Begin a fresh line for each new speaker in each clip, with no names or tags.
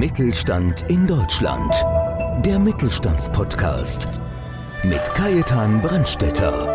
Mittelstand in Deutschland. Der Mittelstandspodcast mit Kajetan Brandstetter.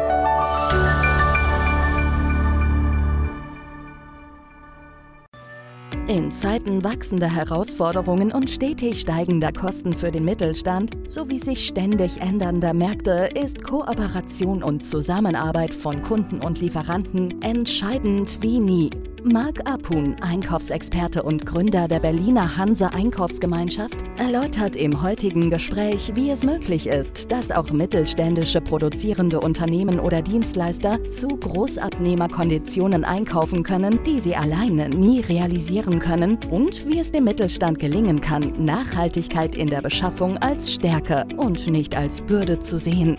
In Zeiten wachsender Herausforderungen und stetig steigender Kosten für den Mittelstand sowie sich ständig ändernder Märkte ist Kooperation und Zusammenarbeit von Kunden und Lieferanten entscheidend wie nie. Marc Apun, Einkaufsexperte und Gründer der Berliner Hanse Einkaufsgemeinschaft, erläutert im heutigen Gespräch, wie es möglich ist, dass auch mittelständische produzierende Unternehmen oder Dienstleister zu Großabnehmerkonditionen einkaufen können, die sie alleine nie realisieren können und wie es dem Mittelstand gelingen kann, Nachhaltigkeit in der Beschaffung als Stärke und nicht als Bürde zu sehen.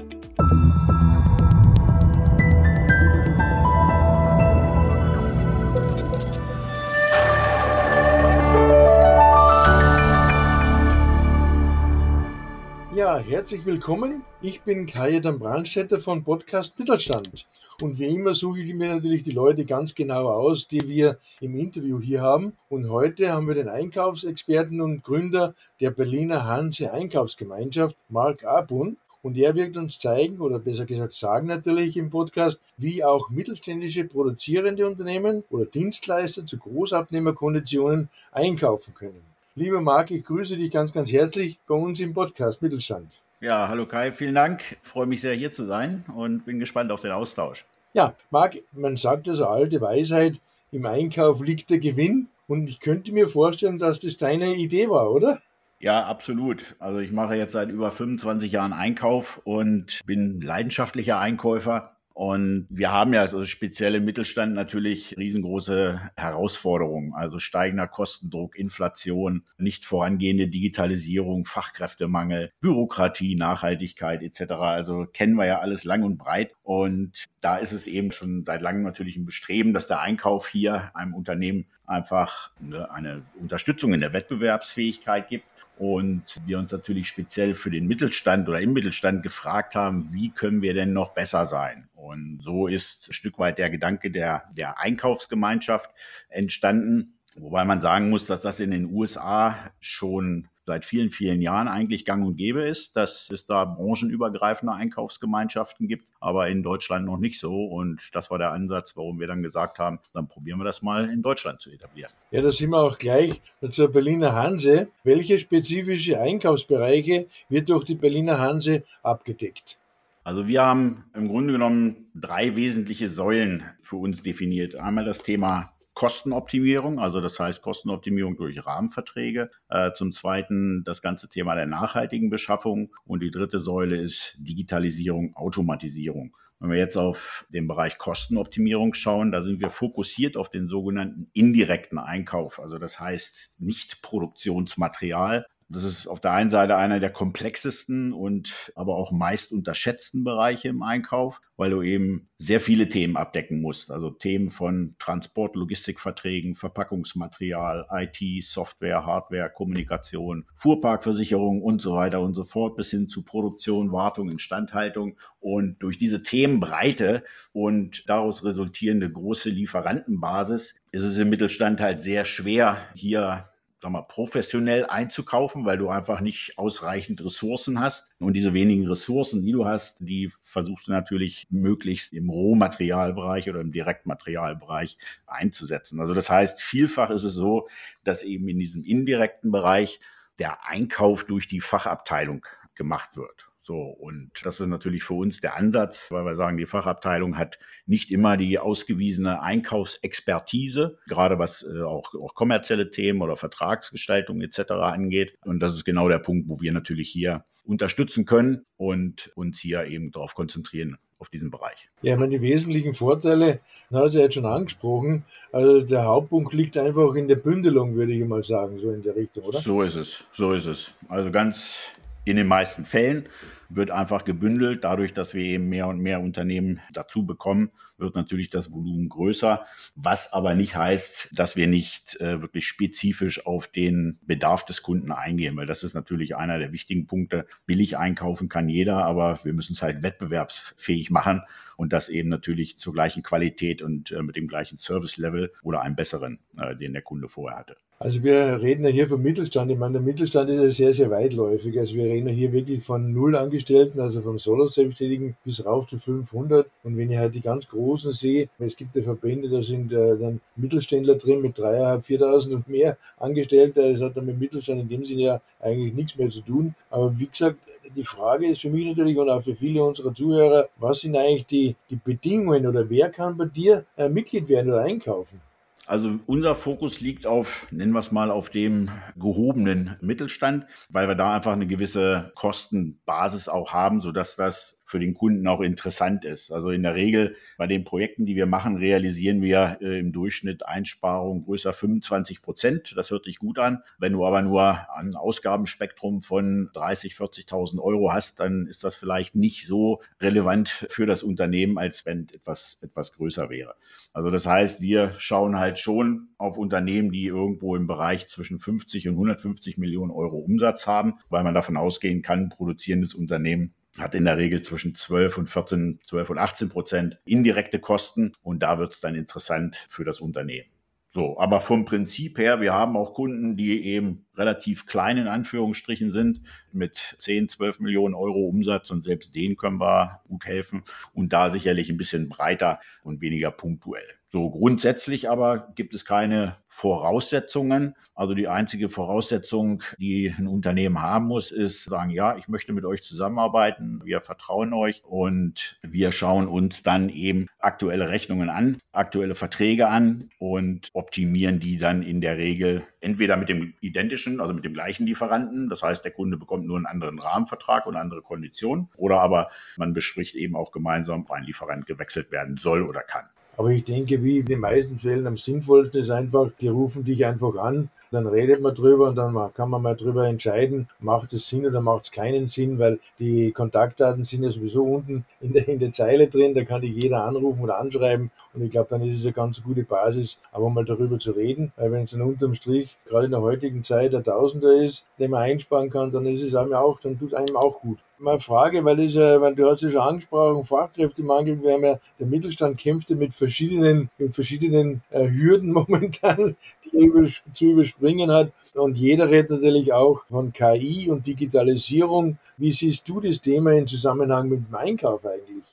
Herzlich willkommen. Ich bin Kajetan Brandstätter von Podcast Mittelstand. Und wie immer suche ich mir natürlich die Leute ganz genau aus, die wir im Interview hier haben. Und heute haben wir den Einkaufsexperten und Gründer der Berliner Hanse Einkaufsgemeinschaft, Marc Abun. Und er wird uns zeigen, oder besser gesagt sagen natürlich im Podcast, wie auch mittelständische produzierende Unternehmen oder Dienstleister zu Großabnehmerkonditionen einkaufen können. Lieber Marc, ich grüße dich ganz, ganz herzlich bei uns im Podcast Mittelstand.
Ja, hallo Kai, vielen Dank. Ich freue mich sehr, hier zu sein und bin gespannt auf den Austausch.
Ja, Marc, man sagt also alte Weisheit, im Einkauf liegt der Gewinn. Und ich könnte mir vorstellen, dass das deine Idee war, oder?
Ja, absolut. Also ich mache jetzt seit über 25 Jahren Einkauf und bin leidenschaftlicher Einkäufer und wir haben ja also speziell im Mittelstand natürlich riesengroße Herausforderungen, also steigender Kostendruck, Inflation, nicht vorangehende Digitalisierung, Fachkräftemangel, Bürokratie, Nachhaltigkeit etc. Also kennen wir ja alles lang und breit. Und da ist es eben schon seit langem natürlich ein Bestreben, dass der Einkauf hier einem Unternehmen einfach eine Unterstützung in der Wettbewerbsfähigkeit gibt und wir uns natürlich speziell für den Mittelstand oder im Mittelstand gefragt haben, wie können wir denn noch besser sein? Und so ist ein Stück weit der Gedanke der, der Einkaufsgemeinschaft entstanden. Wobei man sagen muss, dass das in den USA schon seit vielen, vielen Jahren eigentlich gang und gäbe ist, dass es da branchenübergreifende Einkaufsgemeinschaften gibt, aber in Deutschland noch nicht so. Und das war der Ansatz, warum wir dann gesagt haben, dann probieren wir das mal in Deutschland zu etablieren.
Ja, da sind wir auch gleich zur Berliner Hanse. Welche spezifische Einkaufsbereiche wird durch die Berliner Hanse abgedeckt?
Also wir haben im Grunde genommen drei wesentliche Säulen für uns definiert. Einmal das Thema Kostenoptimierung, also das heißt Kostenoptimierung durch Rahmenverträge. Äh, zum Zweiten das ganze Thema der nachhaltigen Beschaffung. Und die dritte Säule ist Digitalisierung, Automatisierung. Wenn wir jetzt auf den Bereich Kostenoptimierung schauen, da sind wir fokussiert auf den sogenannten indirekten Einkauf. Also das heißt nicht Produktionsmaterial, das ist auf der einen Seite einer der komplexesten und aber auch meist unterschätzten Bereiche im Einkauf, weil du eben sehr viele Themen abdecken musst. Also Themen von Transport, Logistikverträgen, Verpackungsmaterial, IT, Software, Hardware, Kommunikation, Fuhrparkversicherung und so weiter und so fort bis hin zu Produktion, Wartung, Instandhaltung. Und durch diese Themenbreite und daraus resultierende große Lieferantenbasis ist es im Mittelstand halt sehr schwer, hier sag mal, professionell einzukaufen, weil du einfach nicht ausreichend Ressourcen hast. Und diese wenigen Ressourcen, die du hast, die versuchst du natürlich möglichst im Rohmaterialbereich oder im Direktmaterialbereich einzusetzen. Also das heißt, vielfach ist es so, dass eben in diesem indirekten Bereich der Einkauf durch die Fachabteilung gemacht wird. So, und das ist natürlich für uns der Ansatz, weil wir sagen, die Fachabteilung hat nicht immer die ausgewiesene Einkaufsexpertise, gerade was äh, auch, auch kommerzielle Themen oder Vertragsgestaltung etc. angeht. Und das ist genau der Punkt, wo wir natürlich hier unterstützen können und uns hier eben darauf konzentrieren, auf diesen Bereich.
Ja, ich meine, die wesentlichen Vorteile, das hat es ja jetzt schon angesprochen. Also der Hauptpunkt liegt einfach in der Bündelung, würde ich mal sagen, so in der Richtung, oder?
So ist es, so ist es. Also ganz in den meisten Fällen wird einfach gebündelt. Dadurch, dass wir eben mehr und mehr Unternehmen dazu bekommen, wird natürlich das Volumen größer, was aber nicht heißt, dass wir nicht äh, wirklich spezifisch auf den Bedarf des Kunden eingehen, weil das ist natürlich einer der wichtigen Punkte. Billig einkaufen kann jeder, aber wir müssen es halt wettbewerbsfähig machen und das eben natürlich zur gleichen Qualität und äh, mit dem gleichen Service-Level oder einem besseren, äh, den der Kunde vorher hatte.
Also wir reden ja hier vom Mittelstand. Ich meine, der Mittelstand ist ja sehr, sehr weitläufig. Also wir reden ja hier wirklich von null Angestellten, also vom Solo-Selbstständigen bis rauf zu 500. Und wenn ich halt die ganz Großen sehe, es gibt ja Verbände, da sind äh, dann Mittelständler drin mit dreieinhalb, viertausend und mehr Angestellte. Das hat dann mit Mittelstand in dem Sinne ja eigentlich nichts mehr zu tun. Aber wie gesagt, die Frage ist für mich natürlich und auch für viele unserer Zuhörer, was sind eigentlich die, die Bedingungen oder wer kann bei dir äh, Mitglied werden oder einkaufen?
Also unser Fokus liegt auf, nennen wir es mal, auf dem gehobenen Mittelstand, weil wir da einfach eine gewisse Kostenbasis auch haben, sodass das für den Kunden auch interessant ist. Also in der Regel bei den Projekten, die wir machen, realisieren wir äh, im Durchschnitt Einsparungen größer 25 Prozent. Das hört sich gut an. Wenn du aber nur ein Ausgabenspektrum von 30, 40.000 Euro hast, dann ist das vielleicht nicht so relevant für das Unternehmen, als wenn etwas, etwas größer wäre. Also das heißt, wir schauen halt schon auf Unternehmen, die irgendwo im Bereich zwischen 50 und 150 Millionen Euro Umsatz haben, weil man davon ausgehen kann, produzierendes Unternehmen hat in der Regel zwischen 12 und 14, 12 und 18 Prozent indirekte Kosten und da wird es dann interessant für das Unternehmen. So, aber vom Prinzip her, wir haben auch Kunden, die eben relativ klein in Anführungsstrichen sind, mit 10, 12 Millionen Euro Umsatz und selbst denen können wir gut helfen und da sicherlich ein bisschen breiter und weniger punktuell. So grundsätzlich aber gibt es keine Voraussetzungen. Also die einzige Voraussetzung, die ein Unternehmen haben muss, ist sagen, ja, ich möchte mit euch zusammenarbeiten, wir vertrauen euch und wir schauen uns dann eben aktuelle Rechnungen an, aktuelle Verträge an und optimieren die dann in der Regel entweder mit dem identischen, also mit dem gleichen Lieferanten. Das heißt, der Kunde bekommt nur einen anderen Rahmenvertrag und andere Konditionen oder aber man bespricht eben auch gemeinsam, ob ein Lieferant gewechselt werden soll oder kann.
Aber ich denke, wie in den meisten Fällen am sinnvollsten ist einfach, die rufen dich einfach an, dann redet man drüber und dann kann man mal drüber entscheiden, macht es Sinn oder macht es keinen Sinn, weil die Kontaktdaten sind ja sowieso unten in der, in der Zeile drin, da kann dich jeder anrufen oder anschreiben und ich glaube, dann ist es eine ganz gute Basis, aber mal darüber zu reden, weil wenn es dann unterm Strich gerade in der heutigen Zeit der Tausender ist, den man einsparen kann, dann ist es einem auch, dann tut es einem auch gut mal Frage, weil, ja, weil du hast ja schon angesprochen, Fachkräftemangel. Wir haben ja, der Mittelstand kämpfte mit verschiedenen, mit verschiedenen äh, Hürden momentan, die er über, zu überspringen hat. Und jeder redet natürlich auch von KI und Digitalisierung. Wie siehst du das Thema im Zusammenhang mit dem Einkauf eigentlich?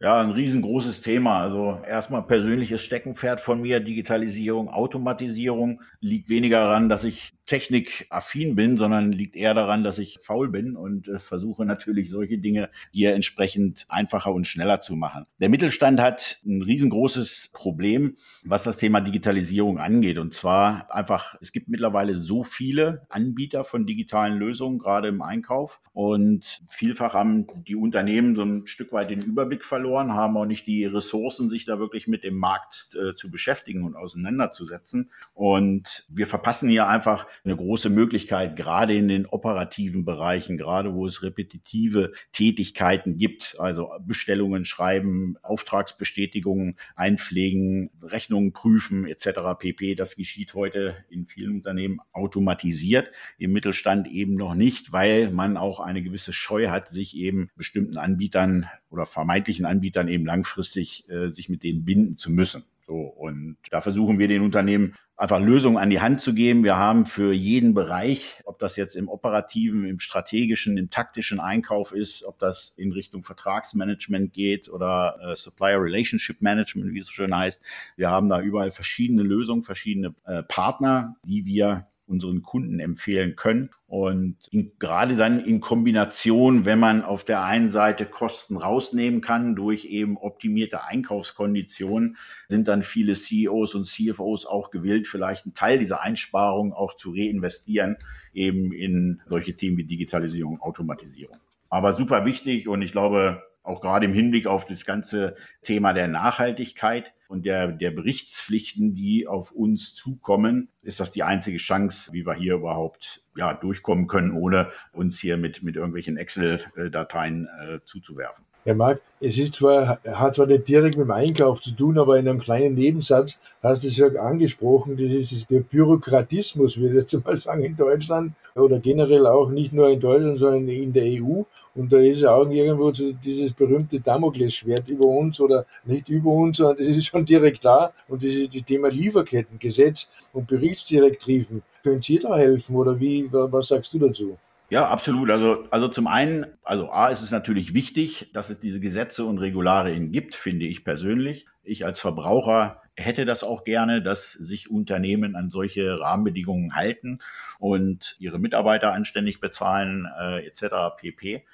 Ja, ein riesengroßes Thema. Also erstmal persönliches Steckenpferd von mir, Digitalisierung, Automatisierung, liegt weniger daran, dass ich technikaffin bin, sondern liegt eher daran, dass ich faul bin und äh, versuche natürlich solche Dinge hier entsprechend einfacher und schneller zu machen. Der Mittelstand hat ein riesengroßes Problem, was das Thema Digitalisierung angeht. Und zwar einfach, es gibt mittlerweile so viele Anbieter von digitalen Lösungen, gerade im Einkauf. Und vielfach haben die Unternehmen so ein Stück weit den Überblick verloren, haben auch nicht die Ressourcen, sich da wirklich mit dem Markt äh, zu beschäftigen und auseinanderzusetzen. Und wir verpassen hier einfach eine große Möglichkeit, gerade in den operativen Bereichen, gerade wo es repetitive Tätigkeiten gibt, also Bestellungen schreiben, Auftragsbestätigungen einpflegen, Rechnungen prüfen etc. pp. Das geschieht heute in vielen Unternehmen automatisiert, im Mittelstand eben noch nicht, weil man auch eine gewisse Scheu hat, sich eben bestimmten Anbietern oder vermeintlichen Anbietern eben langfristig äh, sich mit denen binden zu müssen. So, und da versuchen wir den Unternehmen einfach Lösungen an die Hand zu geben. Wir haben für jeden Bereich, ob das jetzt im operativen, im strategischen, im taktischen Einkauf ist, ob das in Richtung Vertragsmanagement geht oder äh, Supplier Relationship Management, wie es so schön heißt. Wir haben da überall verschiedene Lösungen, verschiedene äh, Partner, die wir unseren Kunden empfehlen können. Und in, gerade dann in Kombination, wenn man auf der einen Seite Kosten rausnehmen kann durch eben optimierte Einkaufskonditionen, sind dann viele CEOs und CFOs auch gewillt, vielleicht einen Teil dieser Einsparungen auch zu reinvestieren, eben in solche Themen wie Digitalisierung, Automatisierung. Aber super wichtig und ich glaube, auch gerade im Hinblick auf das ganze Thema der Nachhaltigkeit und der, der Berichtspflichten, die auf uns zukommen, ist das die einzige Chance, wie wir hier überhaupt ja, durchkommen können, ohne uns hier mit, mit irgendwelchen Excel-Dateien äh, zuzuwerfen.
Herr Marc, es ist zwar, hat zwar nicht direkt mit dem Einkauf zu tun, aber in einem kleinen Nebensatz hast du es ja angesprochen, das ist der Bürokratismus, würde ich jetzt mal sagen, in Deutschland oder generell auch nicht nur in Deutschland, sondern in der EU. Und da ist ja auch irgendwo dieses berühmte Damoklesschwert über uns oder nicht über uns, sondern das ist schon direkt da. Und das ist das Thema Lieferkettengesetz und Berichtsdirektiven. Können Sie da helfen oder wie, was sagst du dazu?
Ja, absolut. Also, also zum einen, also A ist es natürlich wichtig, dass es diese Gesetze und Regularien gibt, finde ich persönlich. Ich als Verbraucher hätte das auch gerne, dass sich Unternehmen an solche Rahmenbedingungen halten und ihre Mitarbeiter anständig bezahlen, äh, etc. pp.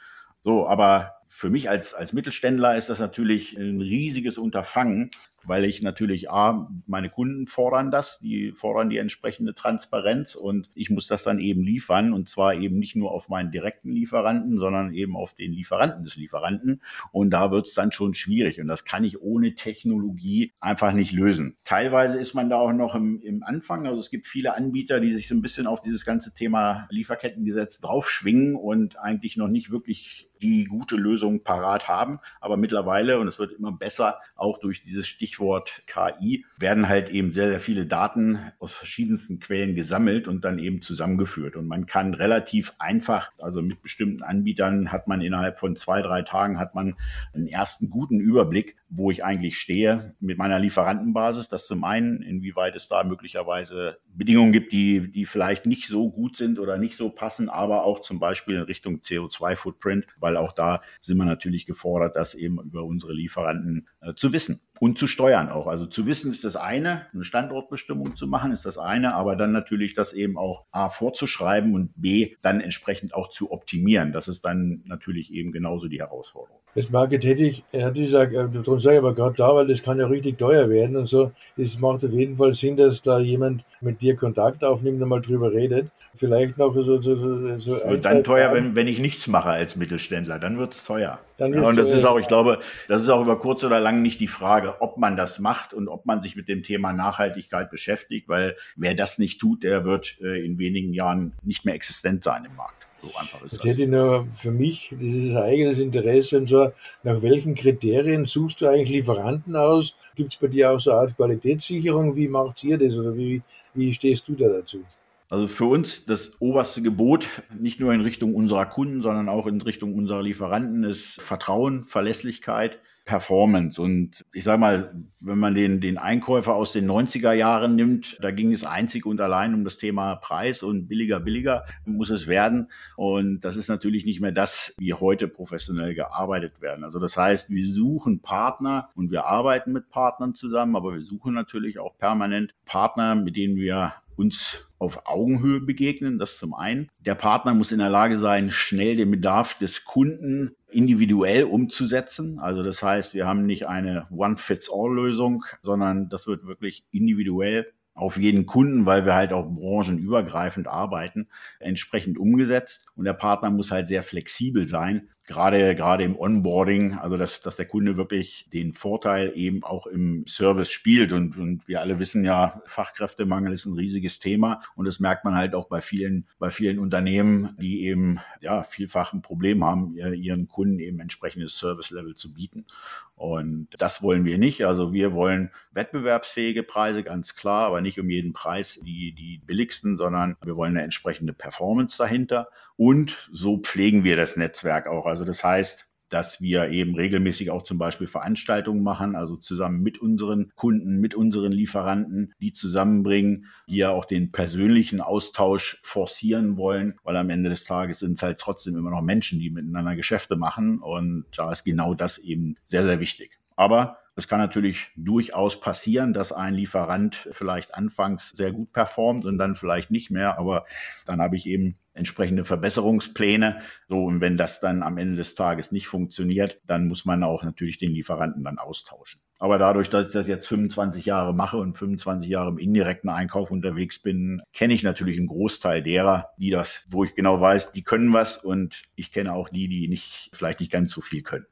So, aber für mich als, als Mittelständler ist das natürlich ein riesiges Unterfangen, weil ich natürlich A, meine Kunden fordern das, die fordern die entsprechende Transparenz und ich muss das dann eben liefern und zwar eben nicht nur auf meinen direkten Lieferanten, sondern eben auf den Lieferanten des Lieferanten und da wird es dann schon schwierig und das kann ich ohne Technologie einfach nicht lösen. Teilweise ist man da auch noch im, im Anfang, also es gibt viele Anbieter, die sich so ein bisschen auf dieses ganze Thema Lieferkettengesetz draufschwingen und eigentlich noch nicht wirklich die gute Lösung parat haben. Aber mittlerweile, und es wird immer besser, auch durch dieses Stichwort KI, werden halt eben sehr, sehr viele Daten aus verschiedensten Quellen gesammelt und dann eben zusammengeführt. Und man kann relativ einfach, also mit bestimmten Anbietern hat man innerhalb von zwei, drei Tagen hat man einen ersten guten Überblick, wo ich eigentlich stehe mit meiner Lieferantenbasis. Das zum einen, inwieweit es da möglicherweise Bedingungen gibt, die, die vielleicht nicht so gut sind oder nicht so passen, aber auch zum Beispiel in Richtung CO2-Footprint, weil auch da sind wir natürlich gefordert, das eben über unsere Lieferanten äh, zu wissen und zu steuern auch. Also zu wissen ist das eine, eine Standortbestimmung zu machen ist das eine, aber dann natürlich das eben auch A vorzuschreiben und B dann entsprechend auch zu optimieren. Das ist dann natürlich eben genauso die Herausforderung.
Das Market hätte ich, er hat gesagt, darum sage ich aber gerade da, weil das kann ja richtig teuer werden und so. Es macht auf jeden Fall Sinn, dass da jemand mit dir Kontakt aufnimmt und mal drüber redet. Vielleicht noch so, so, so, so
ein, Dann teuer, wenn, wenn ich nichts mache als Mittelständler, dann wird es teuer. Dann ja, und das ist auch, ich glaube, das ist auch über kurz oder lang nicht die Frage, ob man das macht und ob man sich mit dem Thema Nachhaltigkeit beschäftigt, weil wer das nicht tut, der wird äh, in wenigen Jahren nicht mehr existent sein im Markt. So einfach ist das.
das. hätte ich nur für mich, dieses eigenes Interesse und so, nach welchen Kriterien suchst du eigentlich Lieferanten aus? Gibt es bei dir auch so eine Art Qualitätssicherung? Wie macht ihr das oder wie, wie stehst du da dazu?
Also für uns das oberste Gebot, nicht nur in Richtung unserer Kunden, sondern auch in Richtung unserer Lieferanten, ist Vertrauen, Verlässlichkeit, Performance. Und ich sage mal, wenn man den, den Einkäufer aus den 90er Jahren nimmt, da ging es einzig und allein um das Thema Preis und billiger, billiger muss es werden. Und das ist natürlich nicht mehr das, wie heute professionell gearbeitet werden. Also das heißt, wir suchen Partner und wir arbeiten mit Partnern zusammen, aber wir suchen natürlich auch permanent Partner, mit denen wir uns auf Augenhöhe begegnen, das zum einen. Der Partner muss in der Lage sein, schnell den Bedarf des Kunden individuell umzusetzen. Also das heißt, wir haben nicht eine One-Fits-All-Lösung, sondern das wird wirklich individuell auf jeden Kunden, weil wir halt auch branchenübergreifend arbeiten, entsprechend umgesetzt. Und der Partner muss halt sehr flexibel sein, gerade, gerade im Onboarding, also dass, dass der Kunde wirklich den Vorteil eben auch im Service spielt. Und, und wir alle wissen ja, Fachkräftemangel ist ein riesiges Thema. Und das merkt man halt auch bei vielen, bei vielen Unternehmen, die eben ja vielfach ein Problem haben, ihren Kunden eben entsprechendes Service-Level zu bieten. Und das wollen wir nicht. Also wir wollen wettbewerbsfähige Preise, ganz klar, aber nicht um jeden Preis die, die billigsten, sondern wir wollen eine entsprechende Performance dahinter. Und so pflegen wir das Netzwerk auch. Also das heißt, dass wir eben regelmäßig auch zum Beispiel Veranstaltungen machen, also zusammen mit unseren Kunden, mit unseren Lieferanten, die zusammenbringen, hier auch den persönlichen Austausch forcieren wollen, weil am Ende des Tages sind es halt trotzdem immer noch Menschen, die miteinander Geschäfte machen und da ist genau das eben sehr, sehr wichtig. Aber es kann natürlich durchaus passieren, dass ein Lieferant vielleicht anfangs sehr gut performt und dann vielleicht nicht mehr, aber dann habe ich eben entsprechende Verbesserungspläne. So, und wenn das dann am Ende des Tages nicht funktioniert, dann muss man auch natürlich den Lieferanten dann austauschen. Aber dadurch, dass ich das jetzt 25 Jahre mache und 25 Jahre im indirekten Einkauf unterwegs bin, kenne ich natürlich einen Großteil derer, die das, wo ich genau weiß, die können was und ich kenne auch die, die nicht, vielleicht nicht ganz so viel können.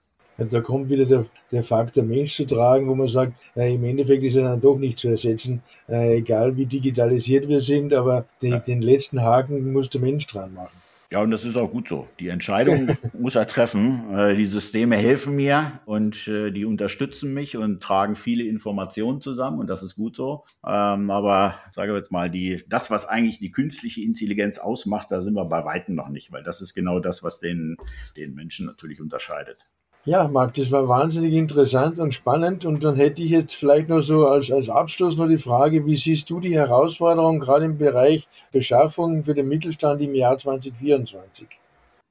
Da kommt wieder der, der Faktor Mensch zu tragen, wo man sagt, äh, im Endeffekt ist er dann doch nicht zu ersetzen, äh, egal wie digitalisiert wir sind, aber den, den letzten Haken muss der Mensch dran machen.
Ja, und das ist auch gut so. Die Entscheidung muss er treffen. Äh, die Systeme helfen mir und äh, die unterstützen mich und tragen viele Informationen zusammen und das ist gut so. Ähm, aber sage jetzt mal, die, das, was eigentlich die künstliche Intelligenz ausmacht, da sind wir bei Weitem noch nicht, weil das ist genau das, was den, den Menschen natürlich unterscheidet.
Ja, Marc, das war wahnsinnig interessant und spannend. Und dann hätte ich jetzt vielleicht noch so als, als Abschluss noch die Frage, wie siehst du die Herausforderung gerade im Bereich Beschaffung für den Mittelstand im Jahr 2024?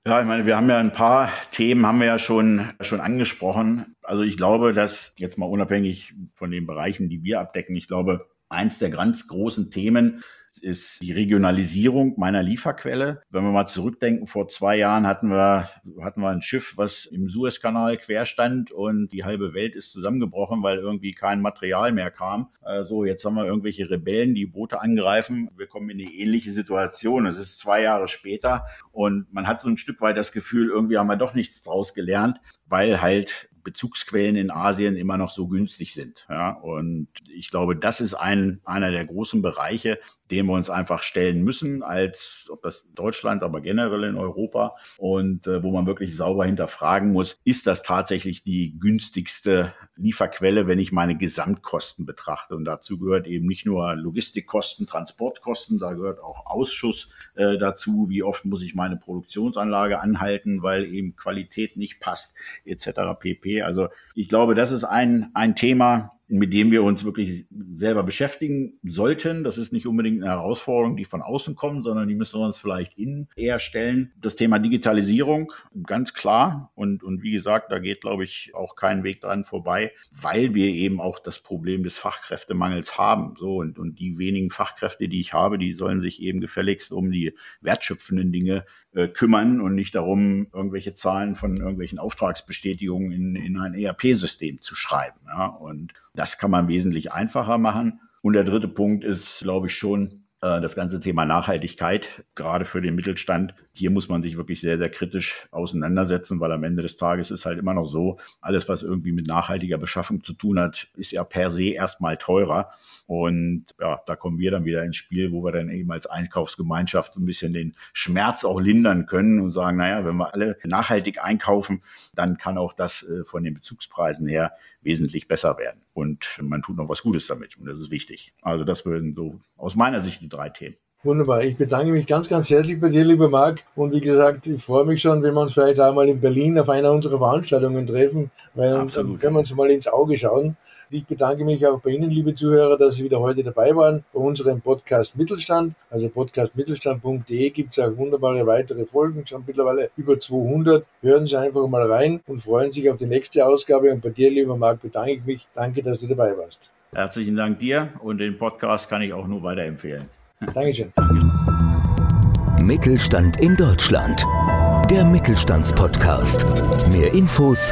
Ja, ich meine, wir haben ja ein paar Themen, haben wir ja schon, schon angesprochen. Also ich glaube, dass jetzt mal unabhängig von den Bereichen, die wir abdecken, ich glaube, eins der ganz großen Themen ist die Regionalisierung meiner Lieferquelle. Wenn wir mal zurückdenken, vor zwei Jahren hatten wir, hatten wir ein Schiff, was im Suezkanal quer stand und die halbe Welt ist zusammengebrochen, weil irgendwie kein Material mehr kam. Also jetzt haben wir irgendwelche Rebellen, die Boote angreifen. Wir kommen in eine ähnliche Situation. Es ist zwei Jahre später und man hat so ein Stück weit das Gefühl, irgendwie haben wir doch nichts draus gelernt, weil halt Bezugsquellen in Asien immer noch so günstig sind. Ja, und ich glaube, das ist ein, einer der großen Bereiche, dem wir uns einfach stellen müssen, als ob das Deutschland, aber generell in Europa und äh, wo man wirklich sauber hinterfragen muss, ist das tatsächlich die günstigste Lieferquelle, wenn ich meine Gesamtkosten betrachte. Und dazu gehört eben nicht nur Logistikkosten, Transportkosten, da gehört auch Ausschuss äh, dazu. Wie oft muss ich meine Produktionsanlage anhalten, weil eben Qualität nicht passt, etc. pp. Also ich glaube, das ist ein, ein Thema, mit dem wir uns wirklich selber beschäftigen sollten. Das ist nicht unbedingt eine Herausforderung, die von außen kommt, sondern die müssen wir uns vielleicht innen eher stellen. Das Thema Digitalisierung, ganz klar. Und, und wie gesagt, da geht, glaube ich, auch kein Weg dran vorbei, weil wir eben auch das Problem des Fachkräftemangels haben. So, und, und die wenigen Fachkräfte, die ich habe, die sollen sich eben gefälligst um die wertschöpfenden Dinge äh, kümmern und nicht darum, irgendwelche Zahlen von irgendwelchen Auftragsbestätigungen in, in ein ERP-System zu schreiben. Ja. Und das kann man wesentlich einfacher machen. Und der dritte Punkt ist, glaube ich, schon, äh, das ganze Thema Nachhaltigkeit, gerade für den Mittelstand, hier muss man sich wirklich sehr, sehr kritisch auseinandersetzen, weil am Ende des Tages ist halt immer noch so, alles, was irgendwie mit nachhaltiger Beschaffung zu tun hat, ist ja per se erstmal teurer. Und ja, da kommen wir dann wieder ins Spiel, wo wir dann eben als Einkaufsgemeinschaft ein bisschen den Schmerz auch lindern können und sagen, naja, wenn wir alle nachhaltig einkaufen, dann kann auch das äh, von den Bezugspreisen her wesentlich besser werden. Und man tut noch was Gutes damit und das ist wichtig. Also das würden so aus meiner Sicht die drei Themen.
Wunderbar. Ich bedanke mich ganz, ganz herzlich bei dir, lieber Marc. Und wie gesagt, ich freue mich schon, wenn wir uns vielleicht einmal in Berlin auf einer unserer Veranstaltungen treffen, weil Absolut. dann können wir uns mal ins Auge schauen. Ich bedanke mich auch bei Ihnen, liebe Zuhörer, dass Sie wieder heute dabei waren bei unserem Podcast Mittelstand. Also podcastmittelstand.de gibt es auch wunderbare weitere Folgen, schon mittlerweile über 200. Hören Sie einfach mal rein und freuen sich auf die nächste Ausgabe. Und bei dir, lieber Marc, bedanke ich mich. Danke, dass du dabei warst.
Herzlichen Dank dir und den Podcast kann ich auch nur weiterempfehlen.
Dankeschön.
Mittelstand in Deutschland. Der Mittelstandspodcast. Mehr Infos